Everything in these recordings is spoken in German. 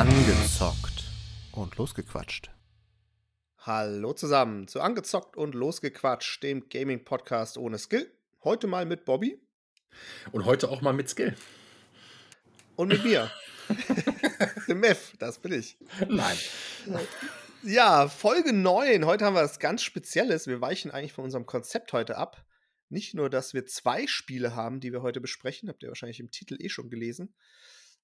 Angezockt und losgequatscht. Hallo zusammen zu Angezockt und losgequatscht, dem Gaming-Podcast ohne Skill. Heute mal mit Bobby. Und heute auch mal mit Skill. Und mit mir. dem Mev, das bin ich. Nein. Ja, Folge 9. Heute haben wir was ganz Spezielles. Wir weichen eigentlich von unserem Konzept heute ab. Nicht nur, dass wir zwei Spiele haben, die wir heute besprechen, habt ihr wahrscheinlich im Titel eh schon gelesen,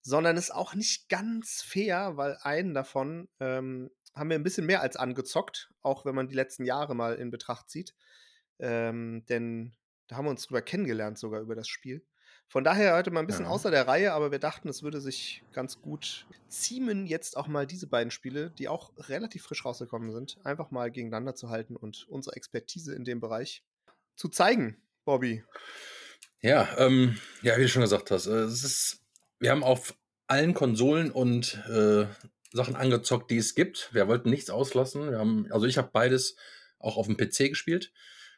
sondern ist auch nicht ganz fair, weil einen davon ähm, haben wir ein bisschen mehr als angezockt, auch wenn man die letzten Jahre mal in Betracht zieht. Ähm, denn da haben wir uns drüber kennengelernt, sogar über das Spiel. Von daher heute mal ein bisschen ja. außer der Reihe, aber wir dachten, es würde sich ganz gut ziemen, jetzt auch mal diese beiden Spiele, die auch relativ frisch rausgekommen sind, einfach mal gegeneinander zu halten und unsere Expertise in dem Bereich zu zeigen, Bobby. Ja, ähm, ja, wie du schon gesagt hast, äh, es ist, wir haben auf allen Konsolen und äh, Sachen angezockt, die es gibt. Wir wollten nichts auslassen. Wir haben, also ich habe beides auch auf dem PC gespielt,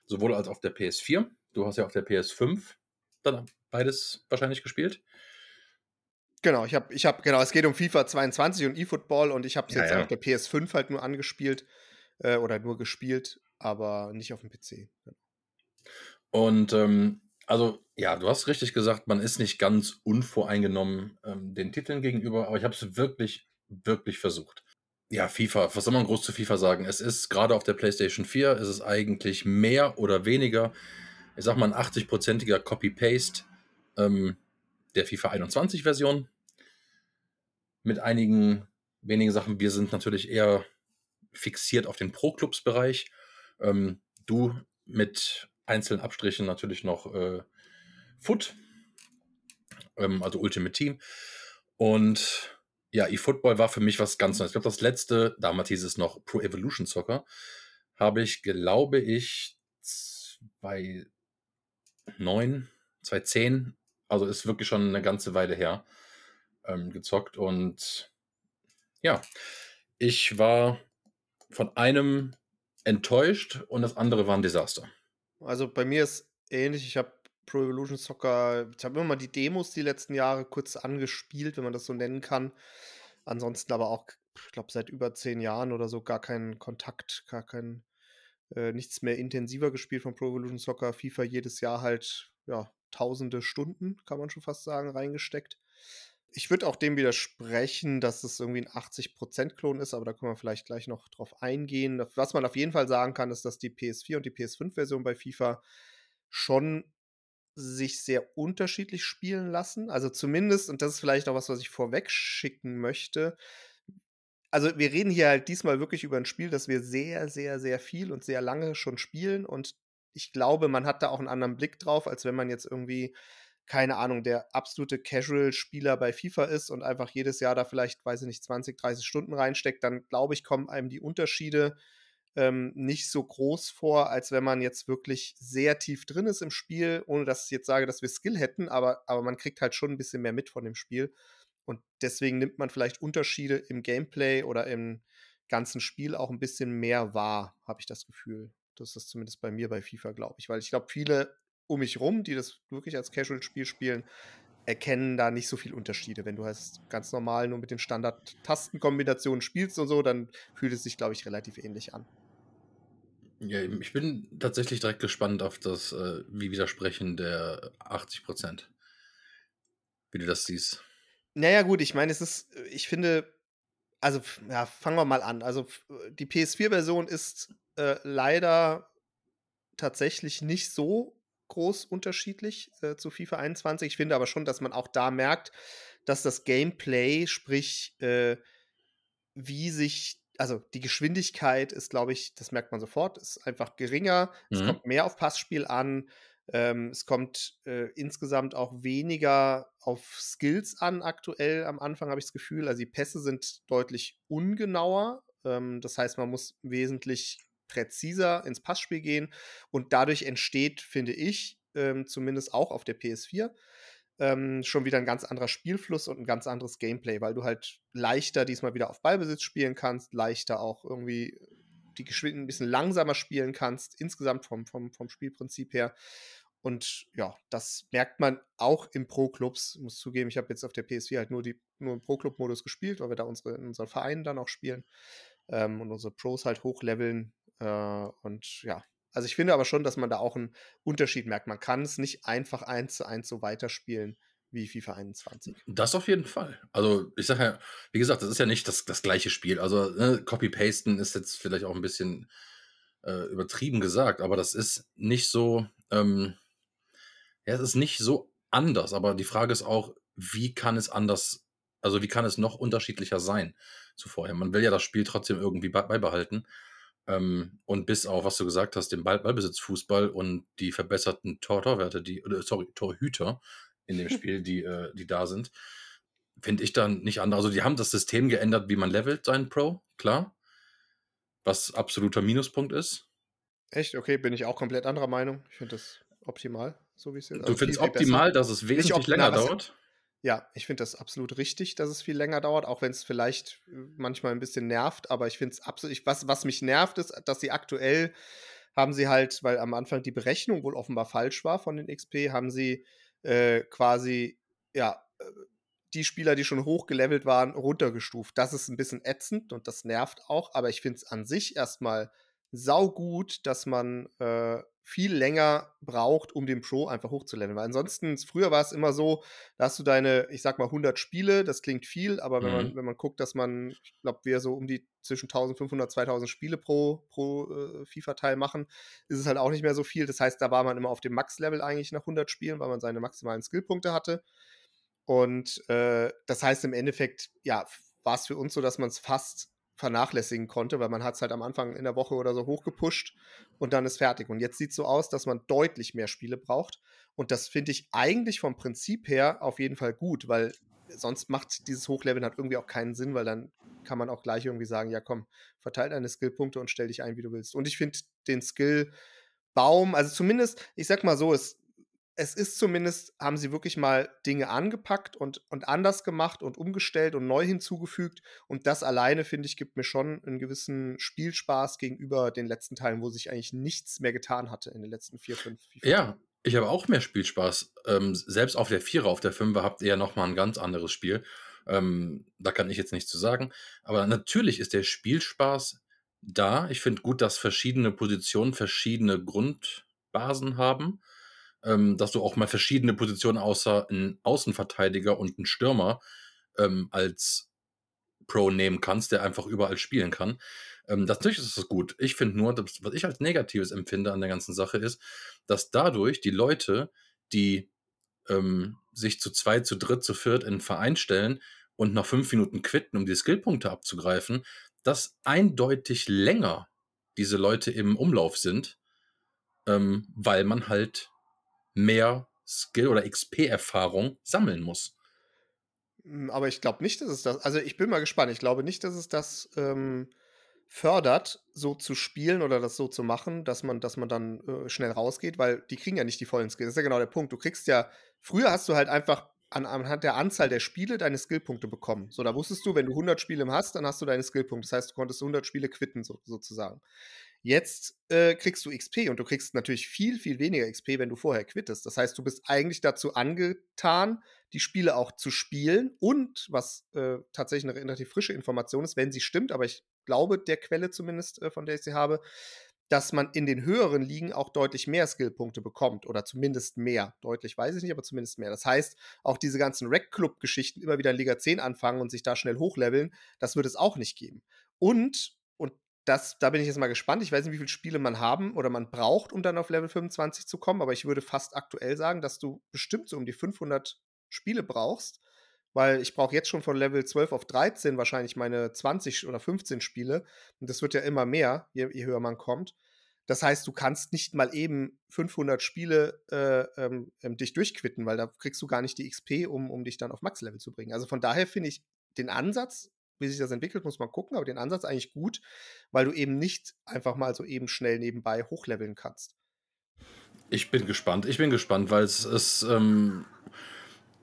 sowohl als auf der PS4. Du hast ja auf der PS5 dann beides wahrscheinlich gespielt. Genau, ich habe, ich habe, genau, es geht um FIFA 22 und eFootball und ich habe es ja, jetzt ja. auf der PS5 halt nur angespielt äh, oder nur gespielt, aber nicht auf dem PC. Und ähm, also, ja, du hast richtig gesagt, man ist nicht ganz unvoreingenommen ähm, den Titeln gegenüber, aber ich habe es wirklich, wirklich versucht. Ja, FIFA, was soll man groß zu FIFA sagen? Es ist gerade auf der PlayStation 4, ist es eigentlich mehr oder weniger, ich sag mal, ein 80-prozentiger Copy-Paste ähm, der FIFA 21-Version. Mit einigen wenigen Sachen. Wir sind natürlich eher fixiert auf den Pro-Clubs-Bereich. Ähm, du mit einzelnen Abstrichen natürlich noch äh, Foot, ähm, also Ultimate Team. Und ja, eFootball war für mich was ganz Neues. Ich glaube, das letzte, damals hieß es noch Pro Evolution Soccer, habe ich, glaube ich, 2009, 2010, also ist wirklich schon eine ganze Weile her, ähm, gezockt. Und ja, ich war von einem enttäuscht und das andere war ein Desaster. Also bei mir ist ähnlich. Ich habe Pro Evolution Soccer, ich habe immer mal die Demos die letzten Jahre kurz angespielt, wenn man das so nennen kann. Ansonsten aber auch, ich glaube, seit über zehn Jahren oder so gar keinen Kontakt, gar kein, äh, nichts mehr intensiver gespielt von Pro Evolution Soccer. FIFA jedes Jahr halt, ja, tausende Stunden, kann man schon fast sagen, reingesteckt. Ich würde auch dem widersprechen, dass es irgendwie ein 80%-Klon ist, aber da können wir vielleicht gleich noch drauf eingehen. Was man auf jeden Fall sagen kann, ist, dass die PS4 und die PS5-Version bei FIFA schon sich sehr unterschiedlich spielen lassen. Also zumindest, und das ist vielleicht auch was, was ich vorweg schicken möchte. Also wir reden hier halt diesmal wirklich über ein Spiel, das wir sehr, sehr, sehr viel und sehr lange schon spielen. Und ich glaube, man hat da auch einen anderen Blick drauf, als wenn man jetzt irgendwie keine Ahnung, der absolute Casual-Spieler bei FIFA ist und einfach jedes Jahr da vielleicht, weiß ich nicht, 20, 30 Stunden reinsteckt, dann glaube ich, kommen einem die Unterschiede ähm, nicht so groß vor, als wenn man jetzt wirklich sehr tief drin ist im Spiel, ohne dass ich jetzt sage, dass wir Skill hätten, aber, aber man kriegt halt schon ein bisschen mehr mit von dem Spiel. Und deswegen nimmt man vielleicht Unterschiede im Gameplay oder im ganzen Spiel auch ein bisschen mehr wahr, habe ich das Gefühl. Das ist zumindest bei mir bei FIFA, glaube ich. Weil ich glaube, viele um mich rum, die das wirklich als Casual-Spiel spielen, erkennen da nicht so viel Unterschiede. Wenn du halt ganz normal nur mit den Standard-Tastenkombinationen spielst und so, dann fühlt es sich, glaube ich, relativ ähnlich an. Ja, ich bin tatsächlich direkt gespannt auf das äh, wie Widersprechen der 80 Prozent. Wie du das siehst. Naja, gut, ich meine, es ist, ich finde, also, ja, fangen wir mal an. Also, die PS4-Version ist äh, leider tatsächlich nicht so groß unterschiedlich äh, zu FIFA 21. Ich finde aber schon, dass man auch da merkt, dass das Gameplay, sprich, äh, wie sich, also die Geschwindigkeit ist, glaube ich, das merkt man sofort, ist einfach geringer. Mhm. Es kommt mehr auf Passspiel an. Ähm, es kommt äh, insgesamt auch weniger auf Skills an, aktuell am Anfang habe ich das Gefühl. Also die Pässe sind deutlich ungenauer. Ähm, das heißt, man muss wesentlich präziser ins Passspiel gehen und dadurch entsteht, finde ich, ähm, zumindest auch auf der PS4, ähm, schon wieder ein ganz anderer Spielfluss und ein ganz anderes Gameplay, weil du halt leichter diesmal wieder auf Ballbesitz spielen kannst, leichter auch irgendwie die Geschwindigkeit ein bisschen langsamer spielen kannst, insgesamt vom, vom, vom Spielprinzip her. und ja, das merkt man auch im Pro-Clubs. Ich muss zugeben, ich habe jetzt auf der PS4 halt nur, die, nur im Pro-Club-Modus gespielt, weil wir da unsere, in unseren Vereinen dann auch spielen ähm, und unsere Pros halt hochleveln. Äh, und ja, also ich finde aber schon, dass man da auch einen Unterschied merkt. Man kann es nicht einfach eins zu eins so weiterspielen wie FIFA 21. Das auf jeden Fall. Also ich sage ja, wie gesagt, das ist ja nicht das, das gleiche Spiel. Also ne, Copy-Pasten ist jetzt vielleicht auch ein bisschen äh, übertrieben gesagt, aber das ist nicht so, ähm, ja, es ist nicht so anders. Aber die Frage ist auch, wie kann es anders, also wie kann es noch unterschiedlicher sein zu vorher? Man will ja das Spiel trotzdem irgendwie beibehalten. Ähm, und bis auf, was du gesagt hast, den Ball Ballbesitzfußball und die verbesserten Tor Torwerte, die, oder, sorry, Torhüter in dem Spiel, die, äh, die da sind, finde ich dann nicht anders. Also die haben das System geändert, wie man levelt seinen Pro, klar. Was absoluter Minuspunkt ist. Echt? Okay, bin ich auch komplett anderer Meinung. Ich finde das optimal, so wie es ist. Du also findest optimal, dass es wesentlich länger dauert? Ja, ich finde das absolut richtig, dass es viel länger dauert, auch wenn es vielleicht äh, manchmal ein bisschen nervt. Aber ich finde es absolut, was, was mich nervt, ist, dass sie aktuell haben sie halt, weil am Anfang die Berechnung wohl offenbar falsch war von den XP, haben sie äh, quasi, ja, äh, die Spieler, die schon hochgelevelt waren, runtergestuft. Das ist ein bisschen ätzend und das nervt auch, aber ich finde es an sich erstmal saugut, dass man äh, viel länger braucht, um den Pro einfach hochzuleveln. Weil ansonsten, früher war es immer so, da hast du deine, ich sag mal, 100 Spiele, das klingt viel, aber wenn, mhm. man, wenn man guckt, dass man, ich glaube, wir so um die zwischen 1500, 2000 Spiele pro, pro äh, FIFA-Teil machen, ist es halt auch nicht mehr so viel. Das heißt, da war man immer auf dem Max-Level eigentlich nach 100 Spielen, weil man seine maximalen Skillpunkte hatte. Und äh, das heißt im Endeffekt, ja, war es für uns so, dass man es fast vernachlässigen konnte, weil man hat es halt am Anfang in der Woche oder so hochgepusht und dann ist fertig. Und jetzt sieht es so aus, dass man deutlich mehr Spiele braucht. Und das finde ich eigentlich vom Prinzip her auf jeden Fall gut, weil sonst macht dieses Hochleveln halt irgendwie auch keinen Sinn, weil dann kann man auch gleich irgendwie sagen, ja komm, verteil deine Skillpunkte und stell dich ein, wie du willst. Und ich finde den Skillbaum, also zumindest, ich sag mal so, es es ist zumindest, haben sie wirklich mal Dinge angepackt und, und anders gemacht und umgestellt und neu hinzugefügt. Und das alleine, finde ich, gibt mir schon einen gewissen Spielspaß gegenüber den letzten Teilen, wo sich eigentlich nichts mehr getan hatte in den letzten vier, fünf, vier, Ja, ich habe auch mehr Spielspaß. Ähm, selbst auf der Vierer, auf der Fünfer habt ihr ja nochmal ein ganz anderes Spiel. Ähm, da kann ich jetzt nichts zu sagen. Aber natürlich ist der Spielspaß da. Ich finde gut, dass verschiedene Positionen verschiedene Grundbasen haben ähm, dass du auch mal verschiedene Positionen außer ein Außenverteidiger und ein Stürmer ähm, als Pro nehmen kannst, der einfach überall spielen kann. Ähm, das, natürlich ist das gut. Ich finde nur, dass, was ich als Negatives empfinde an der ganzen Sache ist, dass dadurch die Leute, die ähm, sich zu zweit, zu dritt, zu viert in einen Verein stellen und nach fünf Minuten quitten, um die Skillpunkte abzugreifen, dass eindeutig länger diese Leute im Umlauf sind, ähm, weil man halt mehr Skill oder XP-Erfahrung sammeln muss. Hm, aber ich glaube nicht, dass es das. Also ich bin mal gespannt. Ich glaube nicht, dass es das ähm, fördert, so zu spielen oder das so zu machen, dass man, dass man dann äh, schnell rausgeht, weil die kriegen ja nicht die vollen Skills. Das ist ja genau der Punkt. Du kriegst ja, früher hast du halt einfach an, anhand der Anzahl der Spiele deine Skillpunkte bekommen. So, da wusstest du, wenn du 100 Spiele hast, dann hast du deine Skillpunkte. Das heißt, du konntest 100 Spiele quitten, so, sozusagen. Jetzt äh, kriegst du XP und du kriegst natürlich viel, viel weniger XP, wenn du vorher quittest. Das heißt, du bist eigentlich dazu angetan, die Spiele auch zu spielen und, was äh, tatsächlich eine relativ frische Information ist, wenn sie stimmt, aber ich glaube der Quelle zumindest, äh, von der ich sie habe, dass man in den höheren Ligen auch deutlich mehr Skillpunkte bekommt oder zumindest mehr. Deutlich weiß ich nicht, aber zumindest mehr. Das heißt, auch diese ganzen Rec-Club-Geschichten immer wieder in Liga 10 anfangen und sich da schnell hochleveln, das wird es auch nicht geben. Und das, da bin ich jetzt mal gespannt. Ich weiß nicht, wie viele Spiele man haben oder man braucht, um dann auf Level 25 zu kommen, aber ich würde fast aktuell sagen, dass du bestimmt so um die 500 Spiele brauchst, weil ich brauche jetzt schon von Level 12 auf 13 wahrscheinlich meine 20 oder 15 Spiele und das wird ja immer mehr, je, je höher man kommt. Das heißt, du kannst nicht mal eben 500 Spiele äh, ähm, ähm, dich durchquitten, weil da kriegst du gar nicht die XP, um, um dich dann auf Max-Level zu bringen. Also von daher finde ich den Ansatz wie sich das entwickelt, muss man gucken, aber den Ansatz eigentlich gut, weil du eben nicht einfach mal so eben schnell nebenbei hochleveln kannst. Ich bin gespannt. Ich bin gespannt, weil es ist ähm,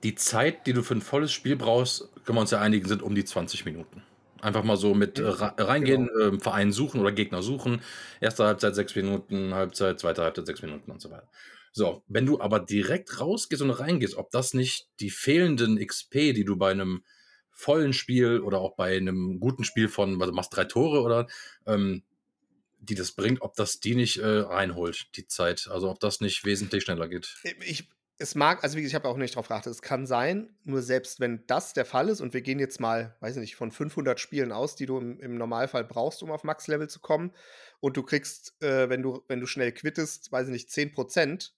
die Zeit, die du für ein volles Spiel brauchst, können wir uns ja einigen, sind um die 20 Minuten. Einfach mal so mit äh, reingehen, genau. äh, Verein suchen oder Gegner suchen. Erste Halbzeit sechs Minuten, Halbzeit, zweite Halbzeit sechs Minuten und so weiter. So, wenn du aber direkt rausgehst und reingehst, ob das nicht die fehlenden XP, die du bei einem vollen Spiel oder auch bei einem guten Spiel von, also du machst drei Tore oder ähm, die das bringt, ob das die nicht äh, reinholt, die Zeit. Also ob das nicht wesentlich schneller geht. Ich, es mag, also ich habe auch nicht drauf geachtet, es kann sein, nur selbst wenn das der Fall ist und wir gehen jetzt mal, weiß ich nicht, von 500 Spielen aus, die du im, im Normalfall brauchst, um auf Max-Level zu kommen und du kriegst, äh, wenn, du, wenn du schnell quittest, weiß ich nicht, 10%,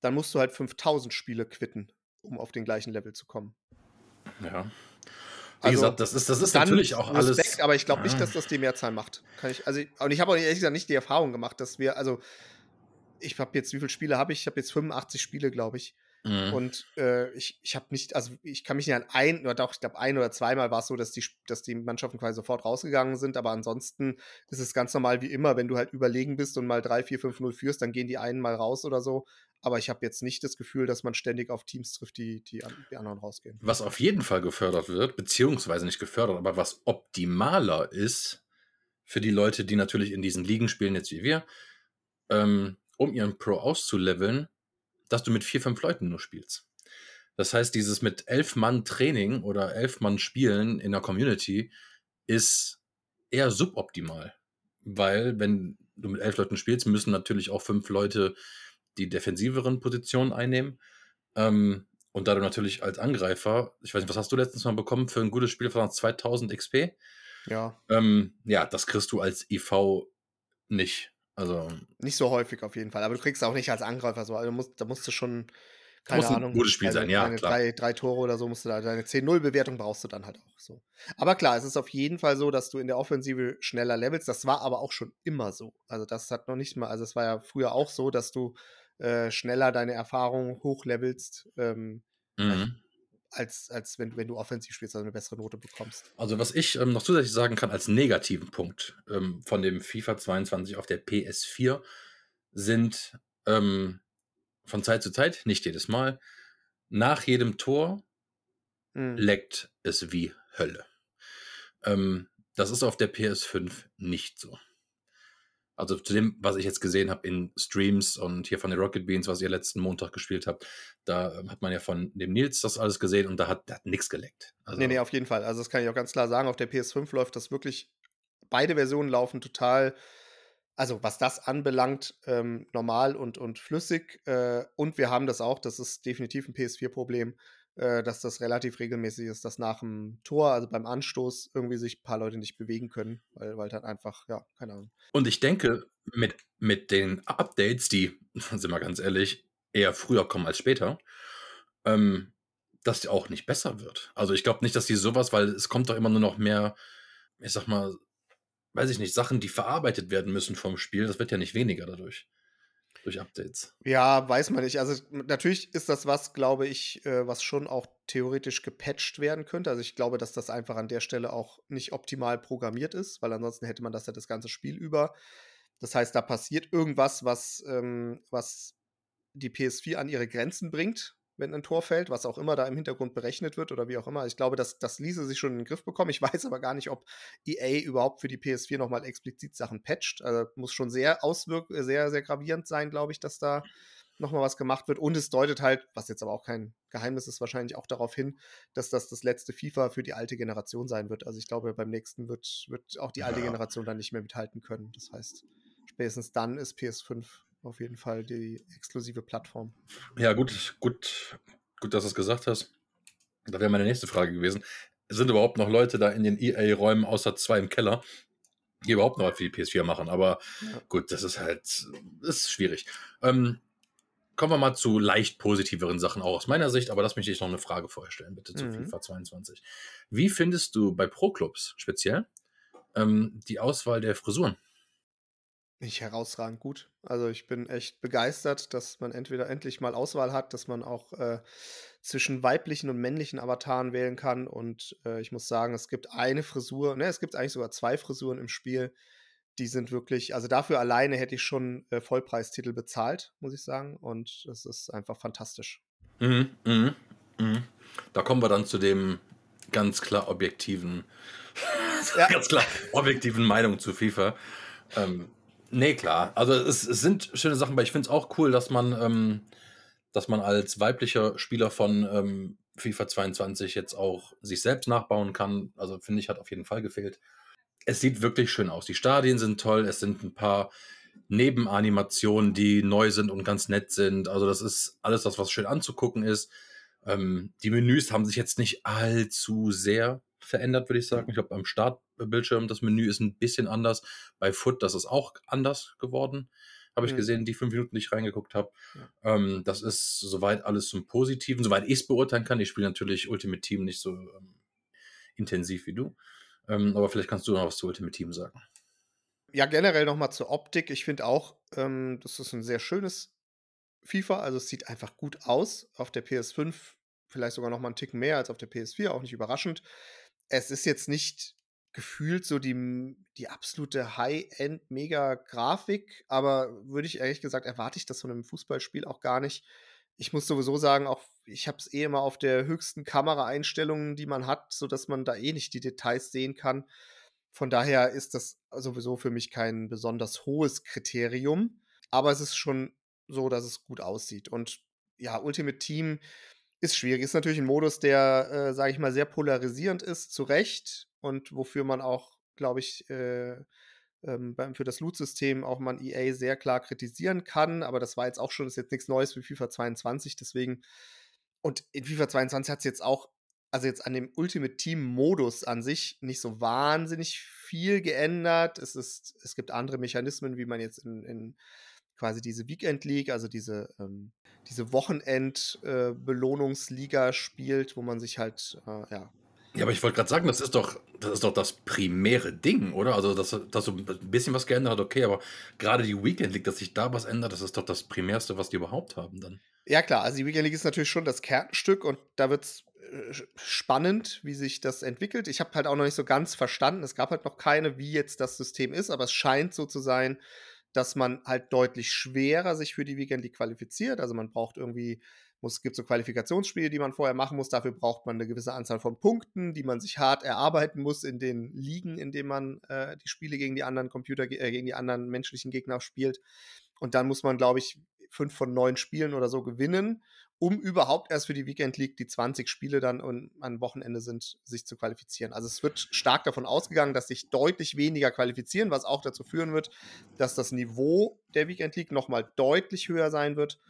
dann musst du halt 5000 Spiele quitten, um auf den gleichen Level zu kommen. Ja. Wie also, gesagt, das ist, das ist natürlich auch Respekt, alles. Aber ich glaube nicht, dass das die Mehrzahl macht. Kann ich, also, und ich habe auch ehrlich gesagt nicht die Erfahrung gemacht, dass wir, also ich habe jetzt, wie viele Spiele habe ich? Ich habe jetzt 85 Spiele, glaube ich. Mhm. Und äh, ich, ich habe nicht, also ich kann mich nicht an ein, oder doch, ich glaube, ein oder zweimal war es so, dass die, dass die Mannschaften quasi sofort rausgegangen sind, aber ansonsten ist es ganz normal wie immer, wenn du halt überlegen bist und mal 3, 4, 5, 0 führst, dann gehen die einen mal raus oder so. Aber ich habe jetzt nicht das Gefühl, dass man ständig auf Teams trifft, die, die, die anderen rausgehen. Was auf jeden Fall gefördert wird, beziehungsweise nicht gefördert, aber was optimaler ist für die Leute, die natürlich in diesen Ligen spielen, jetzt wie wir, ähm, um ihren Pro auszuleveln, dass du mit vier, fünf Leuten nur spielst. Das heißt, dieses mit elf Mann Training oder elf Mann Spielen in der Community ist eher suboptimal. Weil, wenn du mit elf Leuten spielst, müssen natürlich auch fünf Leute die defensiveren Positionen einnehmen. Ähm, und da du natürlich als Angreifer, ich weiß nicht, was hast du letztens mal bekommen für ein gutes Spiel von 2000 XP? Ja. Ähm, ja, das kriegst du als IV nicht. Also. Nicht so häufig auf jeden Fall, aber du kriegst auch nicht als Angreifer so. Also musst, da musst du schon, keine muss Ahnung. Ein gutes Spiel deine, sein, ja. Klar. Drei, drei Tore oder so musst du da, deine 10-0-Bewertung brauchst du dann halt auch so. Aber klar, es ist auf jeden Fall so, dass du in der Offensive schneller levelst. Das war aber auch schon immer so. Also das hat noch nicht mal, also es war ja früher auch so, dass du äh, schneller deine Erfahrung hochlevelst. Ähm, mhm als, als wenn, wenn du offensiv spielst, also eine bessere Note bekommst. Also was ich ähm, noch zusätzlich sagen kann als negativen Punkt ähm, von dem FIFA 22 auf der PS4 sind ähm, von Zeit zu Zeit, nicht jedes Mal, nach jedem Tor mhm. leckt es wie Hölle. Ähm, das ist auf der PS5 nicht so. Also zu dem, was ich jetzt gesehen habe in Streams und hier von den Rocket Beans, was ihr letzten Montag gespielt habt, da ähm, hat man ja von dem Nils das alles gesehen und da hat, hat nichts geleckt. Also, nee, nee, auf jeden Fall. Also das kann ich auch ganz klar sagen. Auf der PS5 läuft das wirklich, beide Versionen laufen total, also was das anbelangt, ähm, normal und, und flüssig. Äh, und wir haben das auch, das ist definitiv ein PS4-Problem, äh, dass das relativ regelmäßig ist, dass nach dem Tor, also beim Anstoß, irgendwie sich ein paar Leute nicht bewegen können, weil, weil dann einfach, ja, keine Ahnung. Und ich denke, mit, mit den Updates, die, sind wir ganz ehrlich, eher früher kommen als später, ähm, dass die auch nicht besser wird. Also ich glaube nicht, dass die sowas, weil es kommt doch immer nur noch mehr, ich sag mal, weiß ich nicht, Sachen, die verarbeitet werden müssen vom Spiel, das wird ja nicht weniger dadurch durch Updates. Ja, weiß man nicht. Also natürlich ist das was, glaube ich, äh, was schon auch theoretisch gepatcht werden könnte. Also ich glaube, dass das einfach an der Stelle auch nicht optimal programmiert ist, weil ansonsten hätte man das ja das ganze Spiel über. Das heißt, da passiert irgendwas, was, ähm, was die PS4 an ihre Grenzen bringt, wenn ein Tor fällt, was auch immer da im Hintergrund berechnet wird oder wie auch immer. Ich glaube, das, das ließe sich schon in den Griff bekommen. Ich weiß aber gar nicht, ob EA überhaupt für die PS4 nochmal explizit Sachen patcht. Also muss schon sehr auswirk sehr, sehr gravierend sein, glaube ich, dass da nochmal was gemacht wird. Und es deutet halt, was jetzt aber auch kein Geheimnis ist, wahrscheinlich auch darauf hin, dass das das letzte FIFA für die alte Generation sein wird. Also ich glaube, beim nächsten wird, wird auch die alte ja. Generation dann nicht mehr mithalten können. Das heißt, spätestens dann ist PS5 auf jeden Fall die exklusive Plattform. Ja, gut, gut, gut, dass du es gesagt hast. Da wäre meine nächste Frage gewesen. Sind überhaupt noch Leute da in den EA-Räumen außer zwei im Keller, die überhaupt noch was für die PS4 machen? Aber ja. gut, das ist halt, das ist schwierig. Ähm, kommen wir mal zu leicht positiveren Sachen auch aus meiner Sicht, aber lass mich dich noch eine Frage vorher stellen, bitte, zu mhm. FIFA 22. Wie findest du bei Pro-Clubs speziell ähm, die Auswahl der Frisuren? Nicht herausragend gut. Also ich bin echt begeistert, dass man entweder endlich mal Auswahl hat, dass man auch äh, zwischen weiblichen und männlichen Avataren wählen kann. Und äh, ich muss sagen, es gibt eine Frisur, ne, es gibt eigentlich sogar zwei Frisuren im Spiel. Die sind wirklich, also dafür alleine hätte ich schon äh, Vollpreistitel bezahlt, muss ich sagen. Und es ist einfach fantastisch. Mhm, mhm, mhm. Da kommen wir dann zu dem ganz klar objektiven, ja. ganz klar objektiven Meinung zu FIFA. Ähm, Ne, klar. Also, es es sind schöne Sachen, weil ich finde es auch cool, dass man ähm, dass man als weiblicher Spieler von, ähm, FIFA 22 jetzt auch sich selbst nachbauen kann. Also, finde ich, hat auf jeden Fall gefehlt. Es sieht wirklich schön aus. Die Stadien sind toll. Es sind ein paar Nebenanimationen, die neu sind und ganz nett sind. Also, das ist alles das, was schön anzugucken ist. Ähm, die Menüs haben sich jetzt nicht allzu sehr verändert, würde ich sagen. Ich glaube, beim Startbildschirm, das Menü ist ein bisschen anders. Bei Foot, das ist auch anders geworden. Habe ich Mhm. gesehen, die fünf Minuten, die ich reingeguckt habe. Ja. Ähm, das ist soweit alles zum Positiven, soweit ich es beurteilen kann. Ich spiele natürlich Ultimate Team nicht so ähm, intensiv wie du. Ähm, aber vielleicht kannst du noch was zu Ultimate Team sagen. Ja, generell noch mal zur Optik. Ich finde auch, ähm, das ist ein sehr schönes FIFA. Also, es sieht einfach gut aus. Auf der PS5 vielleicht sogar noch mal 'n Ticken mehr als auf der PS4, auch nicht überraschend. Es ist jetzt nicht gefühlt so die die absolute High-End-Mega-Grafik, aber würde ich ehrlich gesagt erwarte ich das von 'nem Fußballspiel auch gar nicht. Ich muss sowieso sagen, auch ich habe es eh immer auf der höchsten Kameraeinstellungen, die man hat, sodass man da eh nicht die Details sehen kann. Von daher ist das sowieso für mich kein besonders hohes Kriterium, aber es ist schon so, dass es gut aussieht. Und ja, Ultimate Team ist schwierig. Ist natürlich 'n Modus, der, äh, sage ich mal, sehr polarisierend ist, zu Recht und wofür man auch, glaube ich, äh, ähm, für das Loot-System auch man EA sehr klar kritisieren kann, aber das war jetzt auch schon ist jetzt nix Neues für FIFA 22, deswegen und in FIFA 22 hat's jetzt auch also, jetzt an dem Ultimate Team-Modus an sich nicht so wahnsinnig viel geändert. Es ist es gibt andere Mechanismen, wie man jetzt in in quasi diese Weekend League, also diese ähm, diese Wochenend äh, spielt, wo man sich halt, äh, ja Ja, aber ich wollte grad sagen, das ist doch das ist doch das primäre Ding, oder? Also, dass dass so 'n b bisschen was geändert hat, okay, aber grade die Weekend League, dass sich da was ändert, das ist doch das Primärste, was die überhaupt haben dann. Ja klar, also die Weekend League ist natürlich schon das Kernstück und da wird's, äh, sch spannend, wie sich das entwickelt. Ich habe halt auch noch nicht so ganz verstanden es gab halt noch keine, wie jetzt das System ist, aber es scheint so zu sein, dass man halt deutlich schwerer sich für die Weekend League qualifiziert. Also, man braucht irgendwie muss gibt so Qualifikationsspiele, die man vorher machen muss. Dafür braucht man 'ne gewisse Anzahl von Punkten, die man sich hart erarbeiten muss in den Ligen, in denen man, äh, die Spiele gegen die anderen Computer äh, gegen die anderen menschlichen Gegner spielt. Und dann muss man, glaube ich, 5 von 9 Spielen oder so gewinnen, um überhaupt erst für die Weekend League, die 20 Spiele dann und am Wochenende sind, sich zu qualifizieren. Also, es wird stark davon ausgegangen, dass sich deutlich weniger qualifizieren, was auch dazu führen wird, dass das Niveau der Weekend League noch mal deutlich höher sein wird.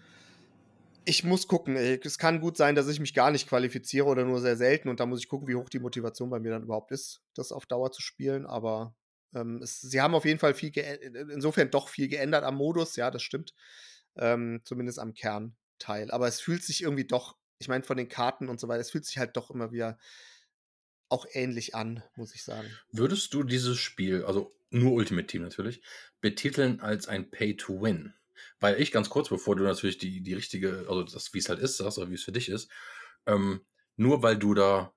Ich muss gucken. Es kann gut sein, dass ich mich gar nicht qualifiziere oder nur sehr selten und da muss ich gucken, wie hoch die Motivation bei mir dann überhaupt ist, das auf Dauer zu spielen. Aber, ähm, es sie haben auf jeden Fall viel geä i insofern doch viel geändert am Modus, ja, das stimmt, ähm, zumindest am Kernteil. Aber es fühlt sich irgendwie doch ich meine, von den Karten und so weiter, es fühlt sich halt doch immer wieder auch ähnlich an, muss ich sagen. Würdest du dieses Spiel, also nur Ultimate Team natürlich, betiteln als ein Pay to Win? Weil ich ganz kurz, bevor du natürlich die die richtige also das wie's halt ist, sagst oder wie's für dich ist, ähm, nur weil du da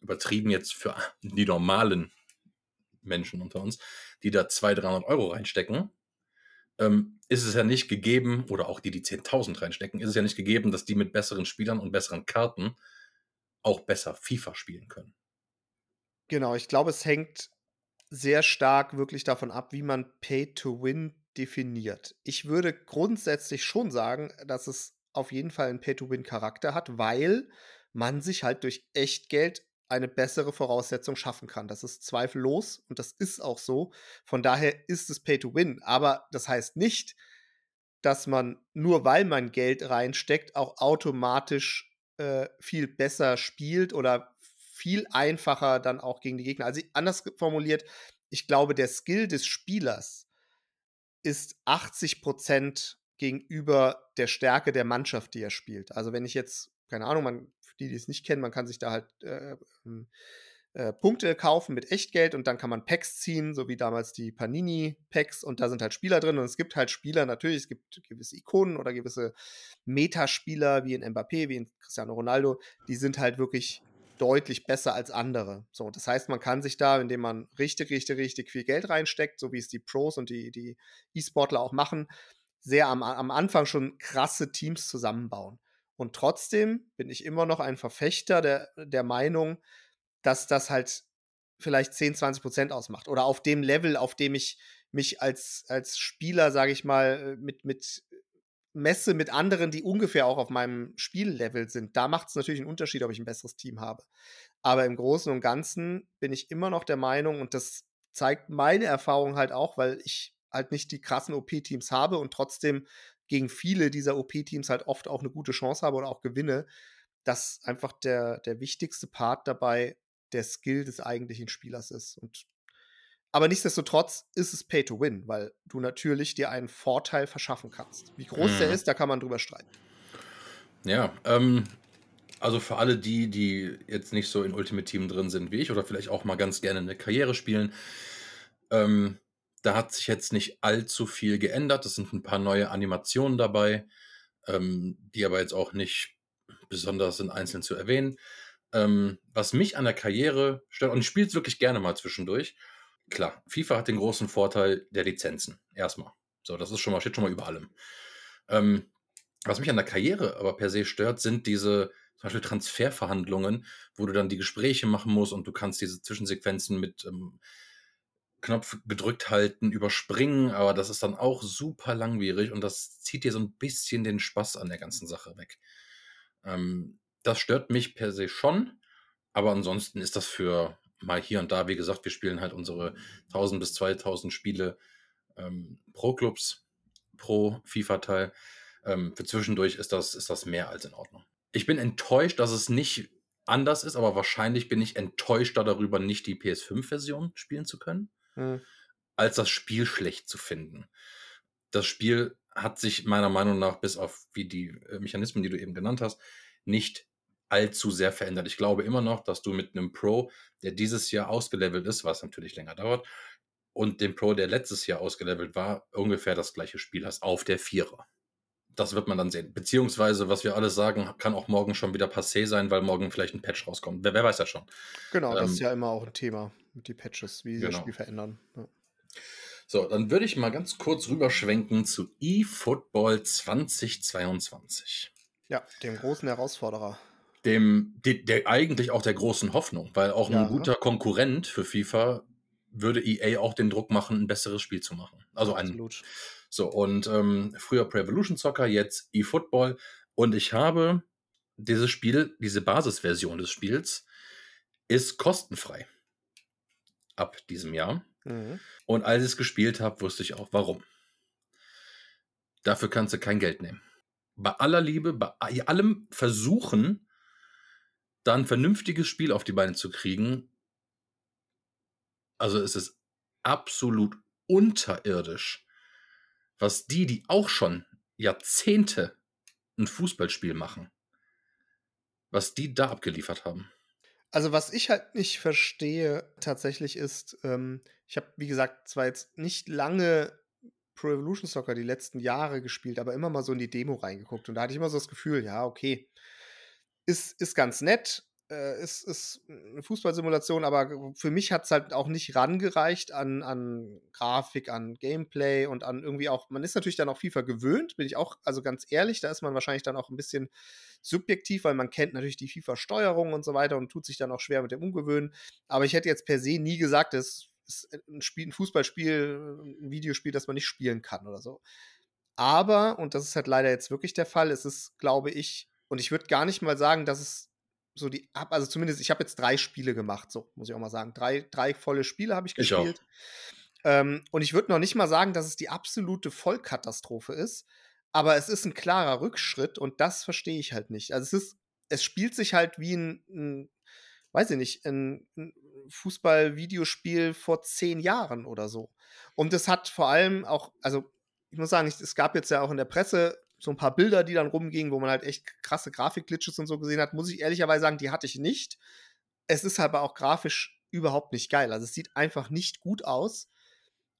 übertrieben jetzt für die normalen Menschen unter uns, die da 200, 300 € reinstecken, ähm, ist es ja nicht gegeben oder auch die, die 10.000 reinstecken, ist es ja nicht gegeben, dass die mit besseren Spielern und besseren Karten auch besser FIFA spielen können. Genau, ich glaube, es hängt sehr stark wirklich davon ab, wie man Pay to Win definiert. Ich würde grundsätzlich schon sagen, dass es auf jeden Fall 'n Pay to Win-Charakter hat, weil man sich halt durch Echtgeld eine bessere Voraussetzung schaffen kann. Das ist zweifellos und das ist auch so. Von daher ist es Pay to Win. Aber das heißt nicht, dass man, nur weil man Geld reinsteckt, auch automatisch, äh, viel besser spielt oder viel einfacher dann auch gegen die Gegner. Also, anders formuliert, ich glaube, der Skill des Spielers ist 80 % gegenüber der Stärke der Mannschaft, die er spielt. Also, wenn ich jetzt keine Ahnung, man die, die es nicht kennen, man kann sich da halt, äh, hm, äh, Punkte kaufen mit Echtgeld und dann kann man Packs ziehen, so wie damals die Panini-Packs und da sind halt Spieler drin und es gibt halt Spieler natürlich, es gibt gewisse Ikonen oder gewisse Metaspieler wie 'n Mbappé, wie 'n Cristiano Ronaldo, die sind halt wirklich deutlich besser als andere. So, das heißt, man kann sich da, indem man richtig, richtig, richtig viel Geld reinsteckt, so wie es die Pros und die die E-Sportler auch machen, sehr am am Anfang schon krasse Teams zusammenbauen. Und trotzdem bin ich immer noch ein Verfechter der der Meinung, dass das halt vielleicht 10, 20 % ausmacht oder auf dem Level, auf dem ich mich als, als Spieler, sage ich mal, äh, mit, mit messe mit anderen, die ungefähr auch auf meinem Spiellevel sind. Da macht es natürlich einen Unterschied, ob ich ein besseres Team habe. Aber im Großen und Ganzen bin ich immer noch der Meinung, und das zeigt meine Erfahrung halt auch, weil ich halt nicht die krassen OP-Teams habe und trotzdem gegen viele dieser OP-Teams halt oft auch eine gute Chance habe oder auch gewinne, dass einfach der, der wichtigste Part dabei der Skill des eigentlichen Spielers ist. Und aber nichtsdestotrotz ist es Pay to Win, weil du natürlich dir einen Vorteil verschaffen kannst. Wie groß mhm. der ist, da kann man drüber streiten. Ja, ähm, also für alle die, die jetzt nicht so in Ultimate Team drin sind wie ich oder vielleicht auch mal ganz gerne eine Karriere spielen, ähm, da hat sich jetzt nicht allzu viel geändert. Es sind ein paar neue Animationen dabei, ähm, die aber jetzt auch nicht besonders sind einzeln zu erwähnen. Ähm, was mich an der Karriere stört, und ich spiele es wirklich gerne mal zwischendurch, klar, FIFA hat den großen Vorteil der Lizenzen. Erstmal. So, das ist schon mal, steht schon mal über allem. Ähm, was mich an der Karriere aber per se stört, sind diese zum Beispiel Transferverhandlungen, wo du dann die Gespräche machen musst und du kannst diese Zwischensequenzen mit ähm, Knopf gedrückt halten, überspringen, aber das ist dann auch super langwierig und das zieht dir so ein bisschen den Spaß an der ganzen Sache weg. Ähm, das stört mich per se schon, aber ansonsten ist das für mal hier und da, wie gesagt, wir spielen halt unsere 1000 bis 2000 Spiele ähm, pro Clubs, pro FIFA-Teil. Ähm, für zwischendurch ist das, ist das mehr als in Ordnung. Ich bin enttäuscht, dass es nicht anders ist, aber wahrscheinlich bin ich enttäuschter darüber, nicht die PS5-Version spielen zu können, mhm. als das Spiel schlecht zu finden. Das Spiel hat sich meiner Meinung nach, bis auf wie die äh, Mechanismen, die du eben genannt hast, nicht allzu sehr verändert. Ich glaube immer noch, dass du mit einem Pro, der dieses Jahr ausgelevelt ist, was natürlich länger dauert, und dem Pro, der letztes Jahr ausgelevelt war, ungefähr das gleiche Spiel hast auf der Vierer. Das wird man dann sehen. Beziehungsweise, was wir alles sagen, kann auch morgen schon wieder passé sein, weil morgen vielleicht ein Patch rauskommt. Wer, wer weiß das schon. Genau, ähm, das ist ja immer auch ein Thema mit den Patches, wie sie genau. das Spiel verändern. Ja. So, dann würde ich mal ganz kurz rüberschwenken zu eFootball 2022. Ja, dem großen Herausforderer dem, de, der eigentlich auch der großen Hoffnung, weil auch ja, ein guter ne? Konkurrent für FIFA würde EA auch den Druck machen, ein besseres Spiel zu machen. Also ein. So, und ähm, früher Pro Evolution Soccer, jetzt eFootball. Und ich habe dieses Spiel, diese Basisversion des Spiels, ist kostenfrei. Ab diesem Jahr. Mhm. Und als ich es gespielt habe, wusste ich auch, warum. Dafür kannst du kein Geld nehmen. Bei aller Liebe, bei allem Versuchen, da ein vernünftiges Spiel auf die Beine zu kriegen, also es ist absolut unterirdisch, was die, die auch schon Jahrzehnte ein Fußballspiel machen, was die da abgeliefert haben. Also was ich halt nicht verstehe tatsächlich ist, ähm, ich habe wie gesagt zwar jetzt nicht lange Pro Evolution Soccer die letzten Jahre gespielt, aber immer mal so in die Demo reingeguckt und da hatte ich immer so das Gefühl, ja okay, ist, ist ganz nett, äh, ist, ist eine Fußballsimulation, aber für mich hat es halt auch nicht rangereicht an, an Grafik, an Gameplay und an irgendwie auch, man ist natürlich dann auch FIFA gewöhnt, bin ich auch, also ganz ehrlich, da ist man wahrscheinlich dann auch ein bisschen subjektiv, weil man kennt natürlich die FIFA-Steuerung und so weiter und tut sich dann auch schwer mit dem Umgewöhnen. Aber ich hätte jetzt per se nie gesagt, das ist ein, Spiel, ein Fußballspiel, ein Videospiel, das man nicht spielen kann oder so. Aber, und das ist halt leider jetzt wirklich der Fall, es ist, glaube ich, und ich würde gar nicht mal sagen, dass es so die, hab, also zumindest, ich habe jetzt drei Spiele gemacht, so muss ich auch mal sagen. Drei, drei volle Spiele habe ich gespielt. Ich ähm, und ich würde noch nicht mal sagen, dass es die absolute Vollkatastrophe ist, aber es ist ein klarer Rückschritt und das verstehe ich halt nicht. Also es ist, es spielt sich halt wie ein, ein weiß ich nicht, ein, ein Fußball-Videospiel vor zehn Jahren oder so. Und es hat vor allem auch, also ich muss sagen, es gab jetzt ja auch in der Presse so ein paar Bilder, die dann rumgingen, wo man halt echt krasse Grafikglitches und so gesehen hat, muss ich ehrlicherweise sagen, die hatte ich nicht. Es ist aber auch grafisch überhaupt nicht geil. Also es sieht einfach nicht gut aus.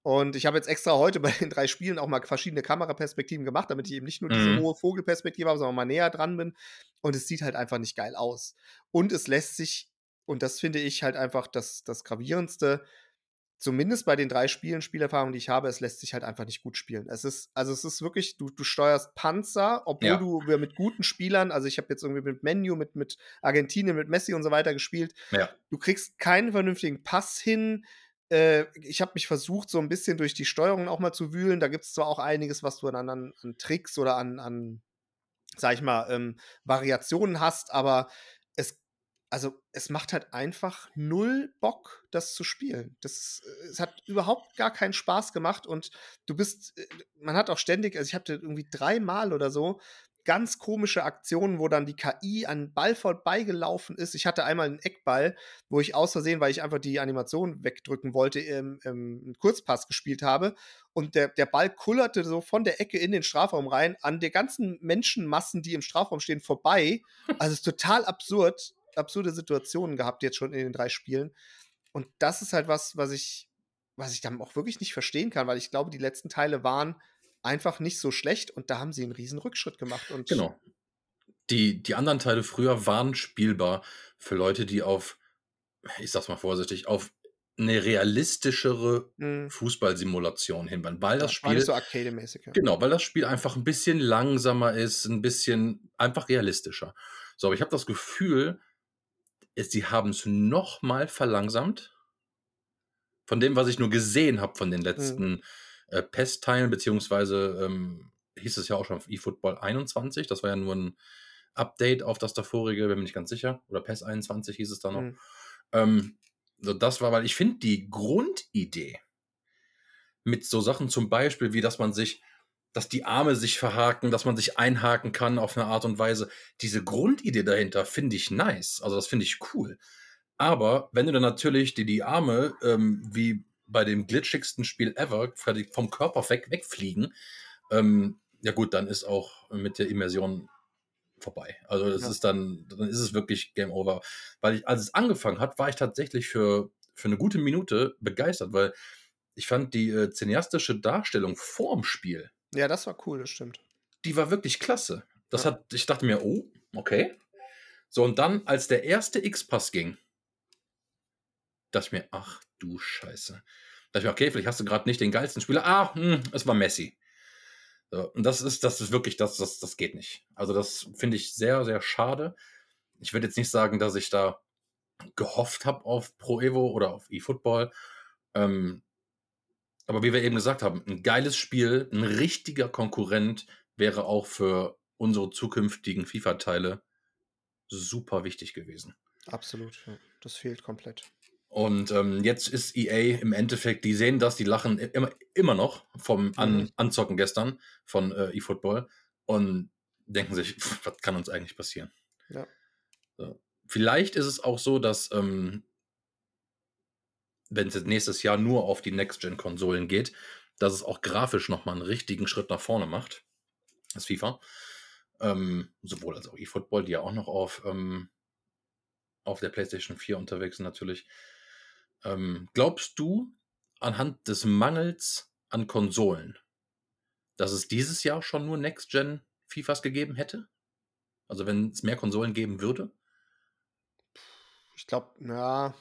Und ich habe jetzt extra heute bei den drei Spielen auch mal verschiedene Kameraperspektiven gemacht, damit ich eben nicht nur diese mhm. hohe Vogelperspektive habe, sondern mal näher dran bin. Und es sieht halt einfach nicht geil aus. Und es lässt sich, und das finde ich halt einfach das, das Gravierendste, zumindest bei den drei Spielen, Spielerfahrungen, die ich habe, es lässt sich halt einfach nicht gut spielen. Es ist, also es ist wirklich, du, du steuerst Panzer, obwohl ja. du mit guten Spielern, also ich habe jetzt irgendwie mit Menu, mit, mit Argentinien, mit Messi und so weiter gespielt. Ja. Du kriegst keinen vernünftigen Pass hin. äh, ich habe mich versucht, so ein bisschen durch die Steuerung auch mal zu wühlen. Da gibt es zwar auch einiges, was du dann an, an Tricks oder an, an, sag ich mal, ähm, Variationen hast, aber also es macht halt einfach null Bock, das zu spielen. Das, äh, es hat überhaupt gar keinen Spaß gemacht und du bist, äh, man hat auch ständig, also ich hatte irgendwie dreimal oder so ganz komische Aktionen, wo dann die KI an Ball vorbeigelaufen ist. Ich hatte einmal einen Eckball, wo ich aus Versehen, weil ich einfach die Animation wegdrücken wollte, im, im Kurzpass gespielt habe. Und der, der Ball kullerte so von der Ecke in den Strafraum rein, an der ganzen Menschenmassen, die im Strafraum stehen, vorbei. Also es ist total absurd absurde Situationen gehabt jetzt schon in den drei Spielen. Und das ist halt was, was ich, was ich dann auch wirklich nicht verstehen kann, weil ich glaube, die letzten Teile waren einfach nicht so schlecht und da haben sie einen riesen Rückschritt gemacht. Und genau. Die, die anderen Teile früher waren spielbar für Leute, die auf, ich sag's mal vorsichtig, auf eine realistischere mhm. Fußballsimulation hinwollen, weil das Spiel so arcade-mäßig. Ja. Genau, weil das Spiel einfach ein bisschen langsamer ist, ein bisschen einfach realistischer. So, aber ich habe das Gefühl, sie haben es noch mal verlangsamt. Von dem, was ich nur gesehen habe von den mhm. letzten mhm. äh, PES-Teilen, beziehungsweise ähm, hieß es ja auch schon auf eFootball 21. Das war ja nur ein Update auf das davorige, bin mir nicht ganz sicher. Oder PES 21 hieß es da noch. Mhm. Ähm, so das war, weil ich finde die Grundidee mit so Sachen zum Beispiel, wie dass man sich dass die Arme sich verhaken, dass man sich einhaken kann auf eine Art und Weise. Diese Grundidee dahinter finde ich nice. Also das finde ich cool. Aber wenn du dann natürlich die, die Arme ähm, wie bei dem glitschigsten Spiel ever vom Körper weg, wegfliegen, ähm, ja gut, dann ist auch mit der Immersion vorbei. Also das ja. ist dann, dann ist es wirklich Game Over. Weil ich, als es angefangen hat, war ich tatsächlich für, für eine gute Minute begeistert, weil ich fand die äh, cineastische Darstellung vorm Spiel ja, das war cool, das stimmt. Die war wirklich klasse. Das ja. hat, ich dachte mir, oh, okay. So, und dann, als der erste X-Pass ging, dachte ich mir, ach du Scheiße. Da dachte ich mir, okay, vielleicht hast du gerade nicht den geilsten Spieler. Ah, hm, es war Messi. So, und das ist, das ist wirklich, das, das, das geht nicht. Also, das finde ich sehr, sehr schade. Ich würde jetzt nicht sagen, dass ich da gehofft habe auf Pro Evo oder auf eFootball. Ähm, aber wie wir eben gesagt haben, ein geiles Spiel, ein richtiger Konkurrent wäre auch für unsere zukünftigen FIFA-Teile super wichtig gewesen. Absolut, ja. das fehlt komplett. Und ähm, jetzt ist EA im Endeffekt, die sehen das, die lachen immer, immer noch vom An mhm. Anzocken gestern von äh, eFootball und denken sich, was kann uns eigentlich passieren? Ja. So. Vielleicht ist es auch so, dass ähm, wenn es jetzt nächstes Jahr nur auf die Next-Gen-Konsolen geht, dass es auch grafisch nochmal einen richtigen Schritt nach vorne macht. Das FIFA. Ähm, sowohl als auch eFootball, die ja auch noch auf, ähm, auf der PlayStation 4 unterwegs sind, natürlich. Ähm, glaubst du, anhand des Mangels an Konsolen, dass es dieses Jahr schon nur Next-Gen FIFAs gegeben hätte? Also wenn es mehr Konsolen geben würde? Ich glaube, ja,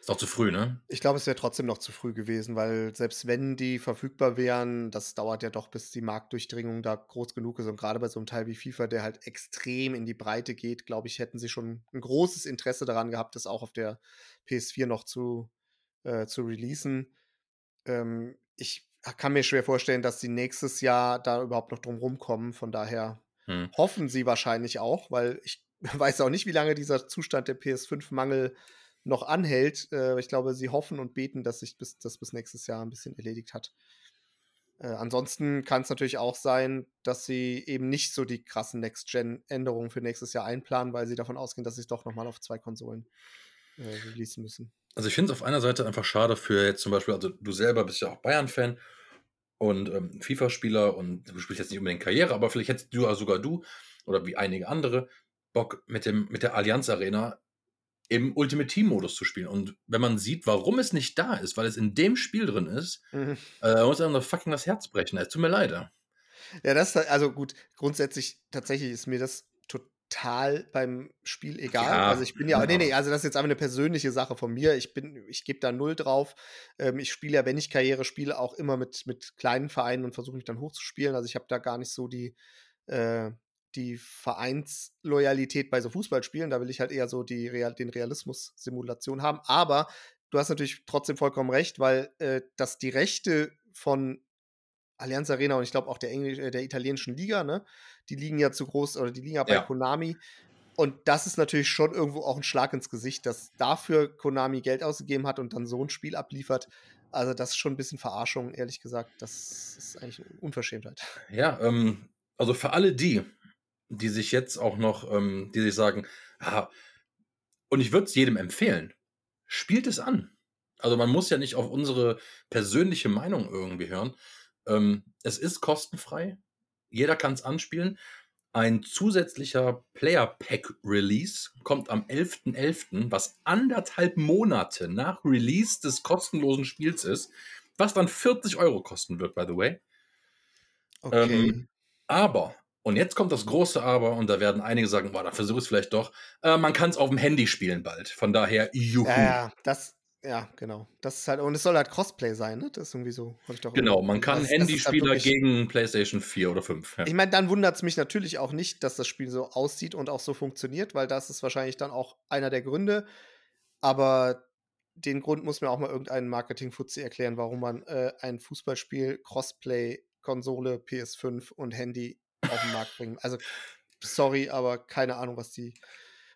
ist doch zu früh, ne? Ich glaube, es wäre trotzdem noch zu früh gewesen, weil selbst wenn die verfügbar wären, das dauert ja doch, bis die Marktdurchdringung da groß genug ist. Und gerade bei so einem Teil wie FIFA, der halt extrem in die Breite geht, glaube ich, hätten sie schon ein großes Interesse daran gehabt, das auch auf der PS4 noch zu, äh, zu releasen. Ähm, ich kann mir schwer vorstellen, dass sie nächstes Jahr da überhaupt noch drum rumkommen. Von daher hm. hoffen sie wahrscheinlich auch, weil ich weiß auch nicht, wie lange dieser Zustand der PS5-Mangel noch anhält. Äh, ich glaube, sie hoffen und beten, dass sich bis, das bis nächstes Jahr ein bisschen erledigt hat. Äh, ansonsten kann es natürlich auch sein, dass sie eben nicht so die krassen Next-Gen-Änderungen für nächstes Jahr einplanen, weil sie davon ausgehen, dass sie es doch nochmal auf zwei Konsolen äh, releasen müssen. Also ich finde es auf einer Seite einfach schade für jetzt zum Beispiel, also du selber bist ja auch Bayern-Fan und ähm, FIFA-Spieler und du spielst jetzt nicht unbedingt Karriere, aber vielleicht hättest du sogar du oder wie einige andere Bock mit, dem, mit der Allianz Arena im Ultimate Team-Modus zu spielen. Und wenn man sieht, warum es nicht da ist, weil es in dem Spiel drin ist, mhm. äh, muss einem fucking das Herz brechen. Es tut mir leid. Ja, das, also gut, grundsätzlich, tatsächlich ist mir das total beim Spiel egal. Ja, also ich bin ja, ja, nee, nee, also das ist jetzt einfach eine persönliche Sache von mir. Ich bin, ich gebe da null drauf. Ähm, ich spiele ja, wenn ich Karriere spiele, auch immer mit, mit kleinen Vereinen und versuche mich dann hochzuspielen. Also ich habe da gar nicht so die, äh, die Vereinsloyalität bei so Fußballspielen. Da will ich halt eher so die Real den Realismus-Simulation haben. Aber du hast natürlich trotzdem vollkommen recht, weil äh, dass die Rechte von Allianz Arena und ich glaube auch der, Englisch, äh, der italienischen Liga, ne, die liegen ja zu groß oder die liegen ja bei Ja. Konami. Und das ist natürlich schon irgendwo auch ein Schlag ins Gesicht, dass dafür Konami Geld ausgegeben hat und dann so ein Spiel abliefert. Also, das ist schon ein bisschen Verarschung, ehrlich gesagt. Das ist eigentlich eine Unverschämtheit. Ja, ähm, also für alle die, die sich jetzt auch noch, ähm, die sich sagen, ah, und ich würde es jedem empfehlen, spielt es an. Also man muss ja nicht auf unsere persönliche Meinung irgendwie hören. Ähm, es ist kostenfrei. Jeder kann es anspielen. Ein zusätzlicher Player Pack Release kommt am 11.11., was anderthalb Monate nach Release des kostenlosen Spiels ist, was dann 40 Euro kosten wird, by the way. Okay. Ähm, aber, und jetzt kommt das große Aber, und da werden einige sagen, boah, dann versuche ich es vielleicht doch. Äh, man kann es auf dem Handy spielen bald. Von daher, juhu. ja, ja, das, ja, genau. Das ist halt, und es soll halt Crossplay sein, ne? Das ist irgendwie so, habe ich doch Genau, man kann das- halt Handyspieler wirklich- gegen PlayStation 4 oder 5. Ja. Ich meine, dann wundert es mich natürlich auch nicht, dass das Spiel so aussieht und auch so funktioniert, weil das ist wahrscheinlich dann auch einer der Gründe. Aber den Grund muss mir auch mal irgendein Marketing-Fuzzi erklären, warum man äh, ein Fußballspiel, Crossplay, Konsole, PS5 und Handy auf den Markt bringt. Also, sorry, aber keine Ahnung, was die,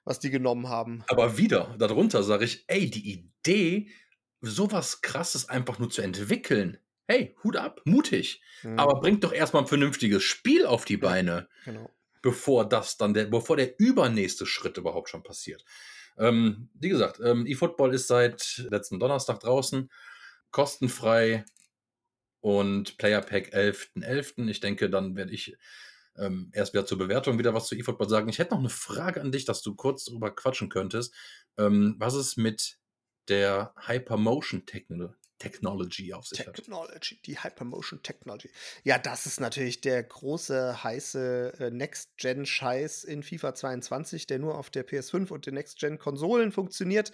was die genommen haben. Aber wieder, darunter sage ich, ey, die Idee, sowas krasses einfach nur zu entwickeln. Hey, Hut ab, mutig. Hm, Aber bringt doch erstmal ein vernünftiges Spiel auf die Beine. genau. bevor das dann der, bevor der übernächste Schritt überhaupt schon passiert. Ähm, wie gesagt, ähm, eFootball ist seit letzten Donnerstag draußen, kostenfrei und Player Pack 11.11. Ich denke, dann werde ich ähm, erst wieder zur Bewertung wieder was zu eFootball sagen. Ich hätte noch eine Frage an dich, dass du kurz drüber quatschen könntest. Ähm, was es mit der Hypermotion Techno Technology auf sich hat? Technology, die Hypermotion Technology. Ja, das ist natürlich der große, heiße äh, Next-Gen-Scheiß in FIFA 22, der nur auf der PS5 und den Next-Gen-Konsolen funktioniert.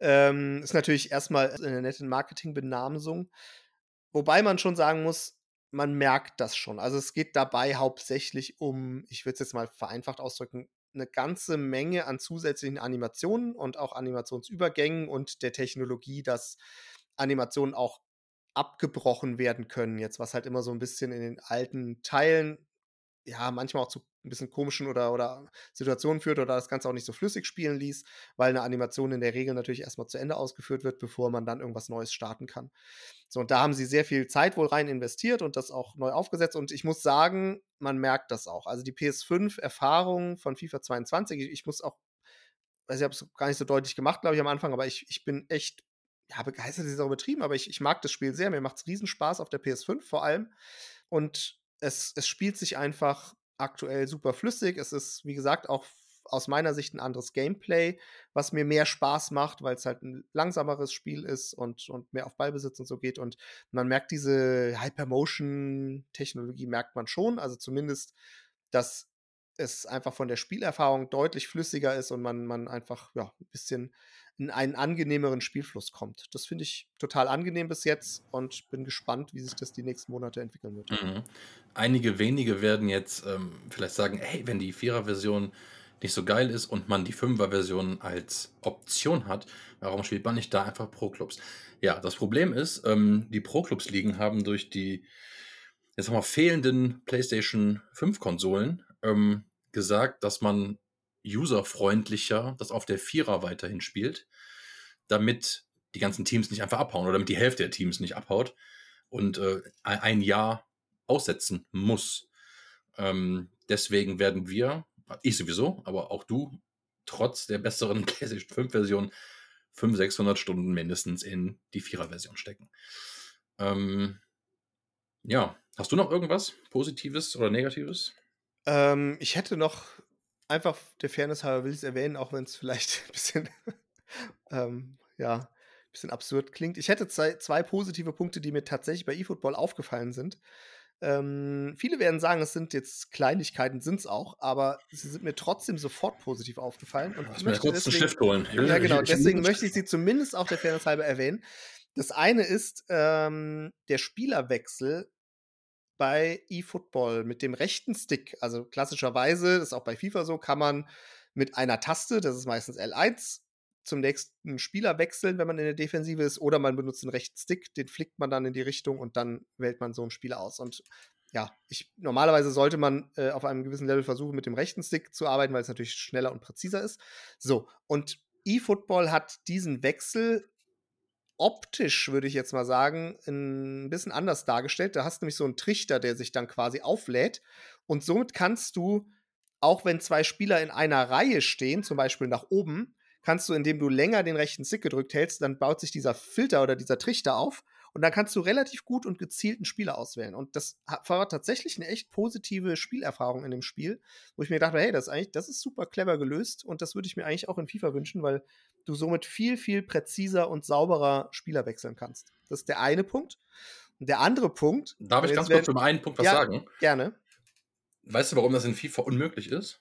Ähm, ist natürlich erstmal eine nette Marketing-Benamsung. Wobei man schon sagen muss, man merkt das schon. Also es geht dabei hauptsächlich um, ich würde es jetzt mal vereinfacht ausdrücken, eine ganze Menge an zusätzlichen Animationen und auch Animationsübergängen und der Technologie, dass Animationen auch abgebrochen werden können. Jetzt, was halt immer so ein bisschen in den alten Teilen, ja, manchmal auch zu ein bisschen komischen oder, oder Situationen führt oder das Ganze auch nicht so flüssig spielen ließ, weil eine Animation in der Regel natürlich erstmal zu Ende ausgeführt wird, bevor man dann irgendwas Neues starten kann. So, und da haben sie sehr viel Zeit wohl rein investiert und das auch neu aufgesetzt. Und ich muss sagen, man merkt das auch. Also die PS5-Erfahrung von FIFA 22, ich, ich muss auch, also ich habe es gar nicht so deutlich gemacht, glaube ich, am Anfang, aber ich, ich bin echt, ja, begeistert ist auch übertrieben, aber ich, ich mag das Spiel sehr. Mir macht es Riesenspaß auf der PS5 vor allem. Und es, es spielt sich einfach aktuell super flüssig. Es ist, wie gesagt, auch aus meiner Sicht ein anderes Gameplay, was mir mehr Spaß macht, weil es halt ein langsameres Spiel ist und, und mehr auf Ballbesitz und so geht. Und man merkt diese Hypermotion-Technologie, merkt man schon. Also zumindest, dass es einfach von der Spielerfahrung deutlich flüssiger ist und man, man einfach ja, ein bisschen in einen angenehmeren Spielfluss kommt. Das finde ich total angenehm bis jetzt und bin gespannt, wie sich das die nächsten Monate entwickeln wird. Mhm. Einige wenige werden jetzt ähm, vielleicht sagen, hey, wenn die Vierer-Version nicht so geil ist und man die Fünfer-Version als Option hat, warum spielt man nicht da einfach Pro-Clubs? Ja, das Problem ist, ähm, die Pro-Clubs-Ligen haben durch die jetzt haben wir fehlenden PlayStation 5-Konsolen ähm, gesagt, dass man userfreundlicher das auf der Vierer weiterhin spielt, damit die ganzen Teams nicht einfach abhauen oder damit die Hälfte der Teams nicht abhaut und äh, ein Jahr aussetzen muss. Ähm, deswegen werden wir, ich sowieso, aber auch du, trotz der besseren PlayStation 5-Version 500, 600 Stunden mindestens in die Vierer-Version stecken. Ähm, ja, hast du noch irgendwas Positives oder Negatives? Ähm, ich hätte noch einfach der Fairness halber will ich es erwähnen, auch wenn es vielleicht ein bisschen, ähm, ja, ein bisschen absurd klingt. Ich hätte zwei, zwei positive Punkte, die mir tatsächlich bei eFootball aufgefallen sind. Ähm, viele werden sagen, es sind jetzt Kleinigkeiten, sind es auch, aber sie sind mir trotzdem sofort positiv aufgefallen. Und ich möchte kurz einen deswegen, Stift holen. ja, genau. Deswegen möchte ich sie zumindest auch der Fairness halber erwähnen. Das eine ist ähm, der Spielerwechsel bei eFootball mit dem rechten Stick. Also klassischerweise, das ist auch bei FIFA so, kann man mit einer Taste, das ist meistens L1, zum nächsten Spieler wechseln, wenn man in der Defensive ist, oder man benutzt den rechten Stick, den flickt man dann in die Richtung und dann wählt man so einen Spieler aus. Und ja, ich, normalerweise sollte man äh, auf einem gewissen Level versuchen, mit dem rechten Stick zu arbeiten, weil es natürlich schneller und präziser ist. So, und eFootball hat diesen Wechsel optisch, würde ich jetzt mal sagen, ein bisschen anders dargestellt. Da hast du nämlich so einen Trichter, der sich dann quasi auflädt. Und somit kannst du, auch wenn zwei Spieler in einer Reihe stehen, zum Beispiel nach oben, kannst du, indem du länger den rechten Stick gedrückt hältst, dann baut sich dieser Filter oder dieser Trichter auf und dann kannst du relativ gut und gezielt einen Spieler auswählen. Und das war tatsächlich eine echt positive Spielerfahrung in dem Spiel, wo ich mir dachte, hey, das ist eigentlich, das ist super clever gelöst und das würde ich mir eigentlich auch in FIFA wünschen, weil du somit viel, viel präziser und sauberer Spieler wechseln kannst. Das ist der eine Punkt. Und der andere Punkt. Darf ich ganz kurz über einen Punkt was ja, sagen? Gerne. Weißt du, warum das in FIFA unmöglich ist?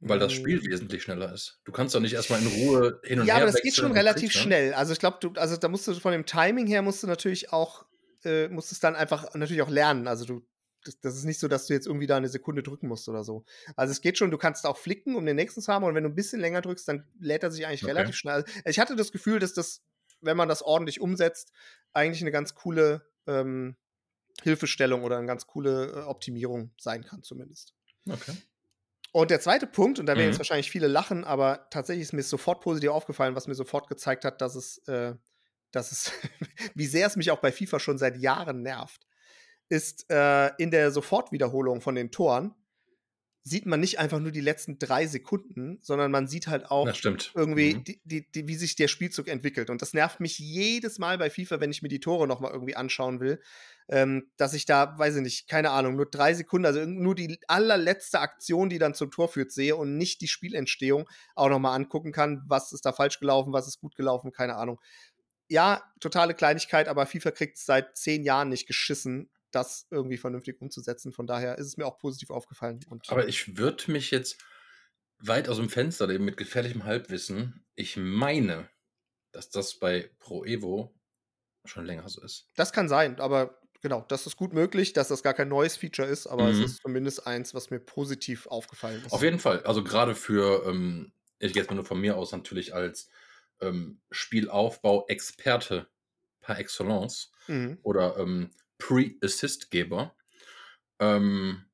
Weil das Spiel hm. wesentlich schneller ist. Du kannst doch nicht erstmal in Ruhe hin und ja, her Ja, aber das geht schon relativ kriegst, ne? schnell. Also ich glaube, also da musst du von dem Timing her musst du natürlich auch, äh, musst es dann einfach natürlich auch lernen. Also du, das, das, ist nicht so, dass du jetzt irgendwie da eine Sekunde drücken musst oder so. Also es geht schon, du kannst auch flicken, um den nächsten zu haben und wenn du ein bisschen länger drückst, dann lädt er sich eigentlich okay. relativ schnell. Also ich hatte das Gefühl, dass das, wenn man das ordentlich umsetzt, eigentlich eine ganz coole ähm, Hilfestellung oder eine ganz coole äh, Optimierung sein kann, zumindest. Okay. Und der zweite Punkt, und da werden mhm. jetzt wahrscheinlich viele lachen, aber tatsächlich ist mir sofort positiv aufgefallen, was mir sofort gezeigt hat, dass es, äh, dass es, wie sehr es mich auch bei FIFA schon seit Jahren nervt, ist äh, in der Sofortwiederholung von den Toren sieht man nicht einfach nur die letzten drei Sekunden, sondern man sieht halt auch irgendwie, mhm. die, die, die, wie sich der Spielzug entwickelt. Und das nervt mich jedes Mal bei FIFA, wenn ich mir die Tore nochmal irgendwie anschauen will, ähm, dass ich da, weiß ich nicht, keine Ahnung, nur drei Sekunden, also nur die allerletzte Aktion, die dann zum Tor führt, sehe und nicht die Spielentstehung auch nochmal angucken kann, was ist da falsch gelaufen, was ist gut gelaufen, keine Ahnung. Ja, totale Kleinigkeit, aber FIFA kriegt es seit zehn Jahren nicht geschissen, das irgendwie vernünftig umzusetzen. Von daher ist es mir auch positiv aufgefallen. Aber ich würde mich jetzt weit aus dem Fenster leben mit gefährlichem Halbwissen. Ich meine, dass das bei Pro Evo schon länger so ist. Das kann sein, aber genau, das ist gut möglich, dass das gar kein neues Feature ist, aber mhm. es ist zumindest eins, was mir positiv aufgefallen ist. Auf jeden Fall. Also gerade für, ähm, ich gehe jetzt mal nur von mir aus, natürlich als ähm, Spielaufbau-Experte par excellence mhm. oder ähm, Pre-Assist-Geber, ähm,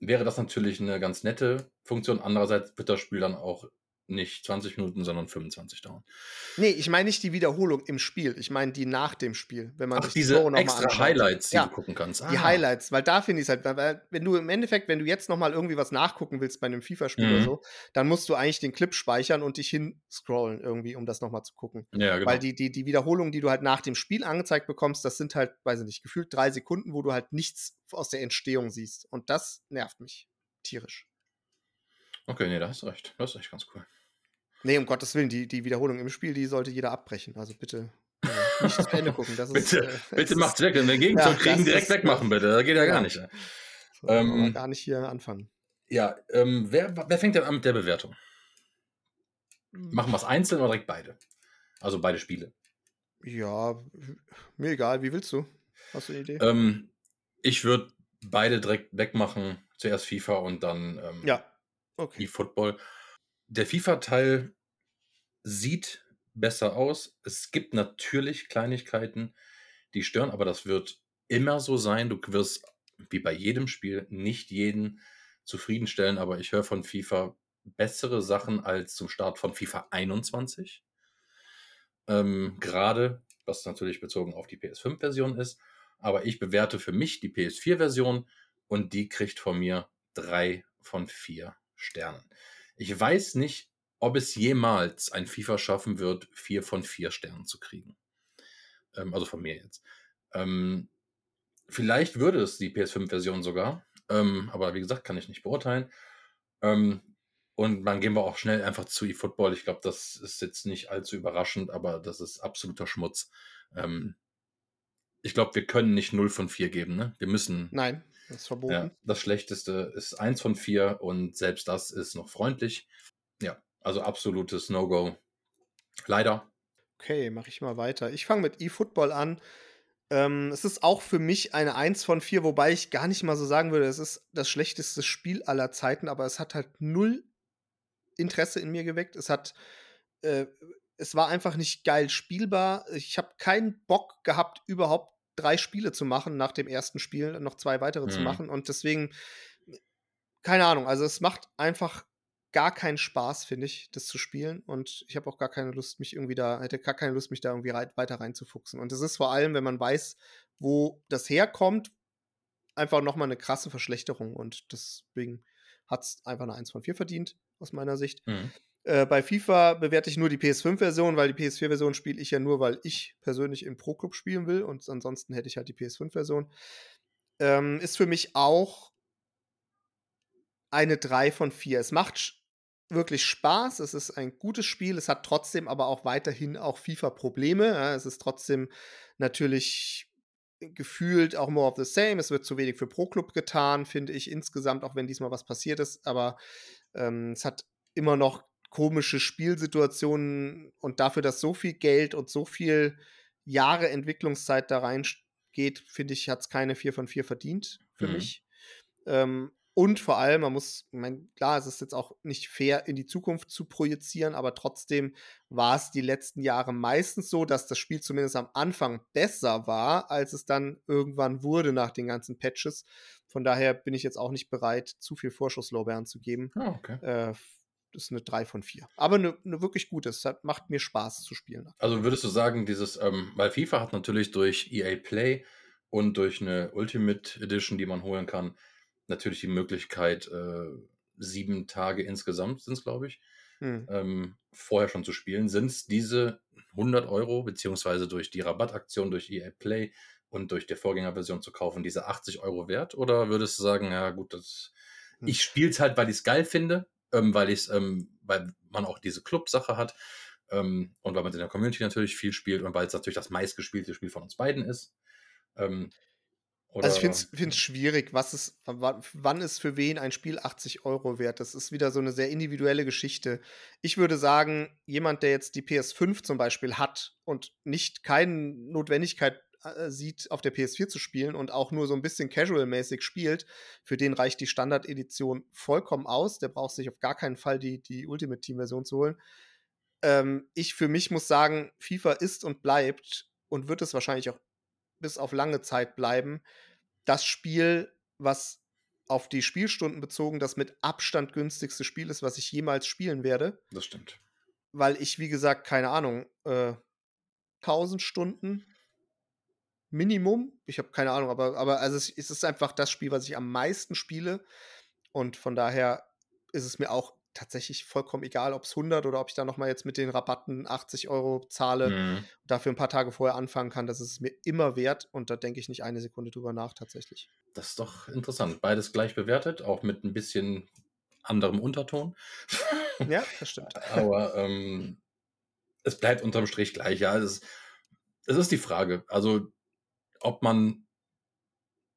wäre das natürlich eine ganz nette Funktion. Andererseits wird das Spiel dann auch nicht 20 Minuten, sondern 25 dauern. Nee, ich meine nicht die Wiederholung im Spiel. Ich meine die nach dem Spiel. Wenn man Ach, diese extra anschaut. Highlights, die ja, du gucken kannst. Ah. Die Highlights, weil da finde ich es halt, weil, wenn du im Endeffekt, wenn du jetzt nochmal irgendwie was nachgucken willst bei einem FIFA-Spiel mhm. oder so, dann musst du eigentlich den Clip speichern und dich hinscrollen irgendwie, um das nochmal zu gucken. Ja, genau. Weil die, die, die Wiederholungen, die du halt nach dem Spiel angezeigt bekommst, das sind halt, weiß ich nicht, gefühlt drei Sekunden, wo du halt nichts aus der Entstehung siehst. Und das nervt mich tierisch. Okay, nee, da hast du recht. Das ist echt ganz cool. Nee, um Gottes Willen, die, die Wiederholung im Spiel, die sollte jeder abbrechen. Also bitte äh, nicht zu Ende gucken. Das bitte ist, äh, bitte macht's weg. Wenn wir Gegenzug ja, kriegen, direkt wegmachen, bitte. Das geht ja, ja. gar nicht. Ähm, gar nicht hier anfangen. Ja, ähm, wer, wer fängt denn an mit der Bewertung? Machen wir es einzeln oder direkt beide? Also beide Spiele. Ja, mir egal. Wie willst du? Hast du eine Idee? Ähm, ich würde beide direkt wegmachen. Zuerst FIFA und dann ähm, ja. Okay. eFootball. Der FIFA-Teil sieht besser aus. Es gibt natürlich Kleinigkeiten, die stören, aber das wird immer so sein. Du wirst wie bei jedem Spiel nicht jeden zufriedenstellen, aber ich höre von FIFA bessere Sachen als zum Start von FIFA 21. Ähm, Gerade, was natürlich bezogen auf die PS5-Version ist. Aber ich bewerte für mich die PS4-Version und die kriegt von mir drei von vier Sternen. Ich weiß nicht, ob es jemals ein FIFA schaffen wird, vier von vier Sternen zu kriegen. Ähm, also von mir jetzt. Ähm, vielleicht würde es die PS5-Version sogar, ähm, aber wie gesagt, kann ich nicht beurteilen. Ähm, und dann gehen wir auch schnell einfach zu eFootball. Ich glaube, das ist jetzt nicht allzu überraschend, aber das ist absoluter Schmutz. Ähm, ich glaube, wir können nicht 0 von 4 geben. Ne? Wir müssen. Nein, das ist verboten. Ja, das Schlechteste ist 1 von 4 und selbst das ist noch freundlich. Ja, also absolutes No-Go. Leider. Okay, mache ich mal weiter. Ich fange mit eFootball an. Ähm, es ist auch für mich eine 1 von 4, wobei ich gar nicht mal so sagen würde, es ist das schlechteste Spiel aller Zeiten, aber es hat halt null Interesse in mir geweckt. Es hat äh, es war einfach nicht geil spielbar. Ich habe keinen Bock gehabt, überhaupt drei Spiele zu machen nach dem ersten Spiel, noch zwei weitere zu Mhm. machen. Und deswegen, keine Ahnung, also es macht einfach gar keinen Spaß, finde ich, das zu spielen. Und ich habe auch gar keine Lust, mich irgendwie da, hätte gar keine Lust, mich da irgendwie rei weiter reinzufuchsen. Und das ist vor allem, wenn man weiß, wo das herkommt, einfach nochmal eine krasse Verschlechterung. Und deswegen hat es einfach eine 1 von 4 verdient, aus meiner Sicht. Mhm. Äh, bei FIFA bewerte ich nur die PS5-Version, weil die PS4-Version spiele ich ja nur, weil ich persönlich im Pro-Club spielen will. Und ansonsten hätte ich halt die PS5-Version. Ähm, ist für mich auch eine 3 von 4. Es macht wirklich Spaß. Es ist ein gutes Spiel. Es hat trotzdem aber auch weiterhin auch FIFA-Probleme. Ja, es ist trotzdem natürlich gefühlt auch more of the same. Es wird zu wenig für Pro Club getan, finde ich insgesamt, auch wenn diesmal was passiert ist. Aber ähm, es hat immer noch komische Spielsituationen und dafür, dass so viel Geld und so viel Jahre Entwicklungszeit da reingeht, finde ich, hat es keine 4 von 4 verdient für Mhm. mich. Ähm, und vor allem, man muss, ich mein, klar, es ist jetzt auch nicht fair, in die Zukunft zu projizieren, aber trotzdem war es die letzten Jahre meistens so, dass das Spiel zumindest am Anfang besser war, als es dann irgendwann wurde nach den ganzen Patches. Von daher bin ich jetzt auch nicht bereit, zu viel Vorschusslorbeeren zu geben. Ah, okay. Äh, ist eine 3 von 4. Aber eine, eine wirklich gute. Es hat, macht mir Spaß zu spielen. Also würdest du sagen, dieses, ähm, weil FIFA hat natürlich durch EA Play und durch eine Ultimate Edition, die man holen kann, natürlich die Möglichkeit, äh, sieben Tage insgesamt sind es, glaube ich, Hm. ähm, vorher schon zu spielen. Sind es diese 100 Euro, beziehungsweise durch die Rabattaktion durch EA Play und durch die Vorgängerversion zu kaufen, diese 80 Euro wert? Oder würdest du sagen, ja gut, das, Hm. ich spiele es halt, weil ich es geil finde, ähm, weil, ich's, ähm, weil man auch diese Club-Sache hat ähm, und weil man in der Community natürlich viel spielt und weil es natürlich das meistgespielte Spiel von uns beiden ist. Ähm, Also ich finde es schwierig, was ist, wann, wann ist für wen ein Spiel 80 Euro wert? Das ist wieder so eine sehr individuelle Geschichte. Ich würde sagen, jemand, der jetzt die PS5 zum Beispiel hat und nicht keine Notwendigkeit äh, sieht, auf der PS4 zu spielen und auch nur so ein bisschen casual-mäßig spielt, für den reicht die Standard-Edition vollkommen aus. Der braucht sich auf gar keinen Fall die, die Ultimate Team-Version zu holen. Ähm, ich für mich muss sagen, FIFA ist und bleibt und wird es wahrscheinlich auch bis auf lange Zeit bleiben, das Spiel, was auf die Spielstunden bezogen das mit Abstand günstigste Spiel ist, was ich jemals spielen werde. Das stimmt. Weil ich, wie gesagt, keine Ahnung, äh, 1000 Stunden Minimum. Ich habe keine Ahnung, aber, aber also es, es ist einfach das Spiel, was ich am meisten spiele. Und von daher ist es mir auch tatsächlich vollkommen egal, ob es 100 oder ob ich da noch mal jetzt mit den Rabatten 80 Euro zahle, Mhm. dafür ein paar Tage vorher anfangen kann. Das ist es mir immer wert und da denke ich nicht eine Sekunde drüber nach tatsächlich. Das ist doch interessant. Beides gleich bewertet, auch mit ein bisschen anderem Unterton. Ja, das stimmt. Aber ähm, es bleibt unterm Strich gleich. Ja, es ist, es ist die Frage, also ob man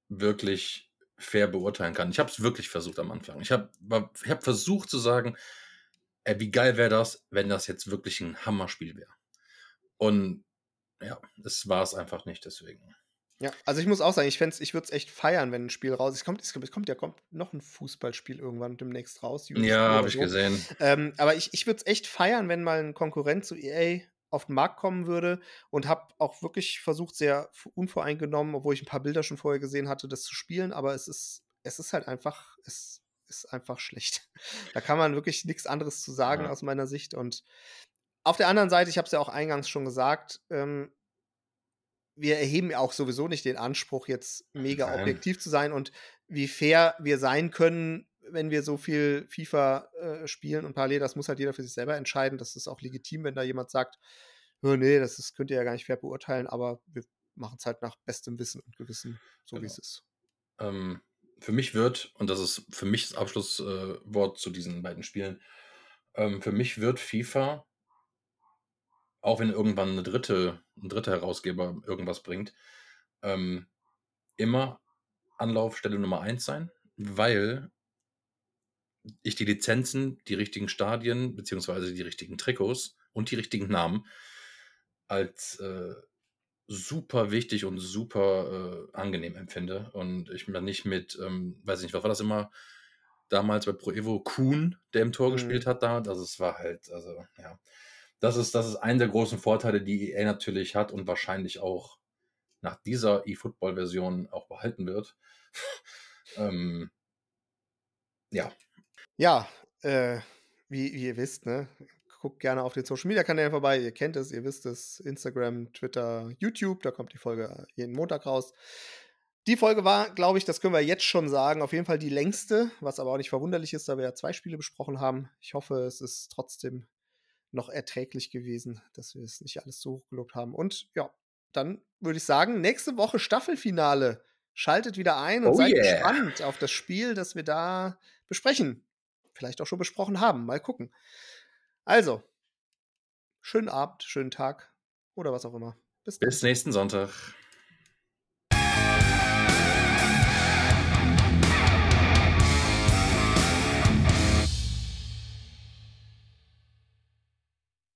wirklich fair beurteilen kann. Ich habe es wirklich versucht am Anfang. Ich habe ich hab versucht zu sagen, ey, wie geil wäre das, wenn das jetzt wirklich ein Hammerspiel wäre. Und ja, es war es einfach nicht deswegen. Ja, also ich muss auch sagen, ich, ich würde es echt feiern, wenn ein Spiel raus ist. Es kommt, es kommt, es kommt ja kommt noch ein Fußballspiel irgendwann demnächst raus. Ja, habe ich so. gesehen. Ähm, aber ich, ich würde es echt feiern, wenn mal ein Konkurrent zu EA auf den Markt kommen würde und habe auch wirklich versucht, sehr unvoreingenommen, obwohl ich ein paar Bilder schon vorher gesehen hatte, das zu spielen, aber es ist, es ist halt einfach, es ist einfach schlecht. Da kann man wirklich nichts anderes zu sagen Ja. aus meiner Sicht. Und auf der anderen Seite, ich habe es ja auch eingangs schon gesagt, ähm, wir erheben ja auch sowieso nicht den Anspruch, jetzt mega Nein. objektiv zu sein und wie fair wir sein können, wenn wir so viel FIFA äh, spielen und parallel, das muss halt jeder für sich selber entscheiden. Das ist auch legitim, wenn da jemand sagt, "Hö, nee, das ist, könnt ihr ja gar nicht fair beurteilen, aber wir machen es halt nach bestem Wissen und Gewissen, so wie Genau. es ist. Ähm, für mich wird, und das ist für mich das Abschlusswort äh, zu diesen beiden Spielen, ähm, für mich wird FIFA, auch wenn irgendwann eine dritte, ein dritter Herausgeber irgendwas bringt, ähm, immer Anlaufstelle Nummer eins sein, weil ich die Lizenzen, die richtigen Stadien, beziehungsweise die richtigen Trikots und die richtigen Namen als äh, super wichtig und super äh, angenehm empfinde. Und ich mir nicht mit, ähm, weiß ich nicht, was war das immer damals bei Pro Evo, Kuhn, der im Tor Mhm. gespielt hat da. Also es war halt, also ja. das ist, das ist einer der großen Vorteile, die EA natürlich hat und wahrscheinlich auch nach dieser eFootball-Version auch behalten wird. ähm, ja. Ja, äh, wie, wie, ihr wisst, ne? Guckt gerne auf den Social Media Kanälen vorbei. Ihr kennt es, ihr wisst es. Instagram, Twitter, YouTube. Da kommt die Folge jeden Montag raus. Die Folge war, glaube ich, das können wir jetzt schon sagen, auf jeden Fall die längste, was aber auch nicht verwunderlich ist, da wir ja zwei Spiele besprochen haben. Ich hoffe, es ist trotzdem noch erträglich gewesen, dass wir es nicht alles so hoch gelobt haben. Und ja, dann würde ich sagen, nächste Woche Staffelfinale. Schaltet wieder ein und oh seid yeah. gespannt auf das Spiel, das wir da besprechen. Vielleicht auch schon besprochen haben. Mal gucken. Also, schönen Abend, schönen Tag oder was auch immer. Bis, Bis nächsten Sonntag.